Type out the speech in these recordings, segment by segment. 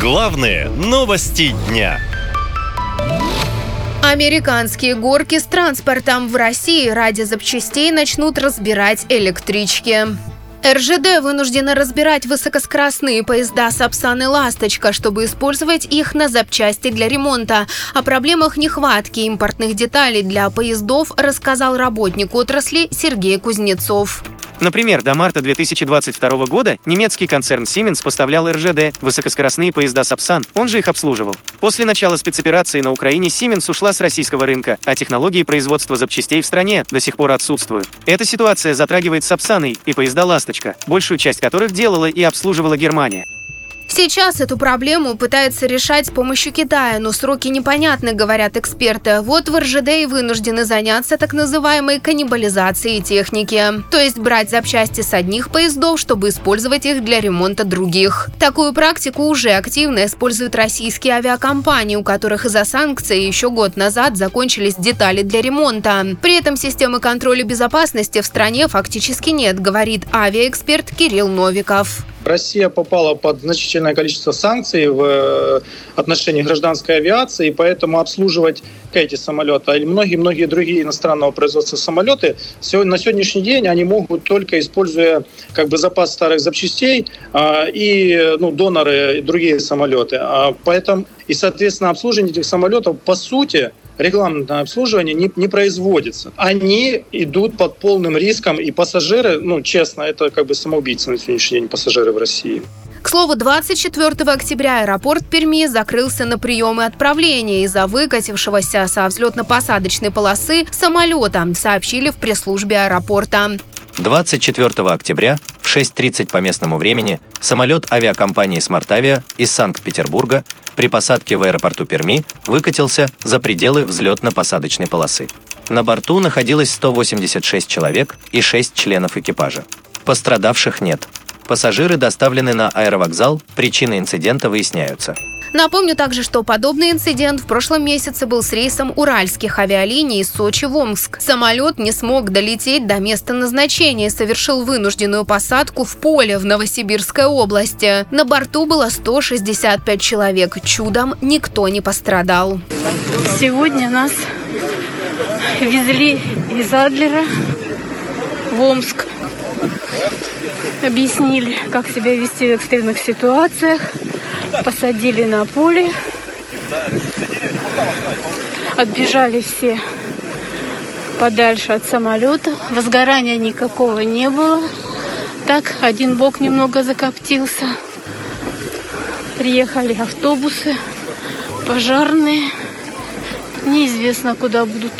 Главные новости дня. Американские горки с транспортом в России ради запчастей начнут разбирать электрички. РЖД вынуждена разбирать высокоскоростные поезда «Сапсан» и «Ласточка», чтобы использовать их на запчасти для ремонта. О проблемах нехватки импортных деталей для поездов рассказал работник отрасли Сергей Кузнецов. Например, до марта 2022 года немецкий концерн Siemens поставлял РЖД высокоскоростные поезда Сапсан, он же их обслуживал. После начала спецоперации на Украине Siemens ушла с российского рынка, а технологии производства запчастей в стране до сих пор отсутствуют. Эта ситуация затрагивает Сапсаны и поезда «Ласточка», большую часть которых делала и обслуживала Германия. Сейчас эту проблему пытаются решать с помощью Китая, но сроки непонятны, говорят эксперты. Вот в РЖД и вынуждены заняться так называемой каннибализацией техники. То есть брать запчасти с одних поездов, чтобы использовать их для ремонта других. Такую практику уже активно используют российские авиакомпании, у которых из-за санкций еще год назад закончились детали для ремонта. При этом системы контроля безопасности в стране фактически нет, говорит авиаэксперт Кирилл Новиков. Россия попала под значительное количество санкций в э, отношении гражданской авиации, и поэтому обслуживать эти самолеты или многие-многие другие иностранного производства самолеты на сегодняшний день они могут только используя как бы запас старых запчастей а, и ну, доноры и другие самолеты. А, поэтому и, соответственно, обслуживание этих самолетов по сути рекламное обслуживание не, не производится. Они идут под полным риском, и пассажиры, ну, честно, это как бы самоубийцы на сегодняшний день, пассажиры в России. К слову, 24 октября аэропорт Перми закрылся на приемы отправления из-за выкатившегося со взлетно-посадочной полосы самолета, сообщили в пресс-службе аэропорта. 24 октября в 6.30 по местному времени самолет авиакомпании «Смартавиа» из Санкт-Петербурга при посадке в аэропорту Перми выкатился за пределы взлетно-посадочной полосы. На борту находилось 186 человек и 6 членов экипажа. Пострадавших нет. Пассажиры доставлены на аэровокзал, причины инцидента выясняются. Напомню также, что подобный инцидент в прошлом месяце был с рейсом уральских авиалиний из Сочи в Омск. Самолет не смог долететь до места назначения и совершил вынужденную посадку в поле в Новосибирской области. На борту было 165 человек. Чудом никто не пострадал. Сегодня нас везли из Адлера в Омск. Объяснили, как себя вести в экстренных ситуациях посадили на поле. Отбежали все подальше от самолета. Возгорания никакого не было. Так, один бок немного закоптился. Приехали автобусы, пожарные. Неизвестно, куда будут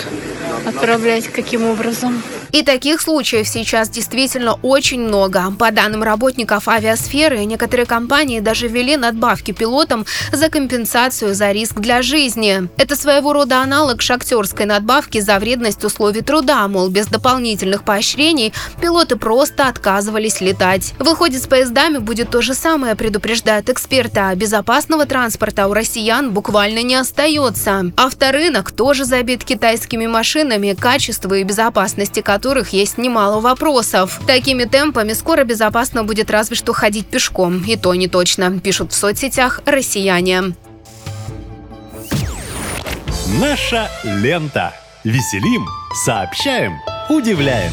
отправлять, каким образом. И таких случаев сейчас действительно очень много. По данным работников авиасферы, некоторые компании даже ввели надбавки пилотам за компенсацию за риск для жизни. Это своего рода аналог шахтерской надбавки за вредность условий труда, мол, без дополнительных поощрений пилоты просто отказывались летать. Выходит, с поездами будет то же самое, предупреждают эксперты. А безопасного транспорта у россиян буквально не остается. Авторынок тоже забит китайскими машинами, качество и безопасности которых есть немало вопросов. Такими темпами скоро безопасно будет разве что ходить пешком. И то не точно, пишут в соцсетях россияне. Наша лента. Веселим, сообщаем, удивляем.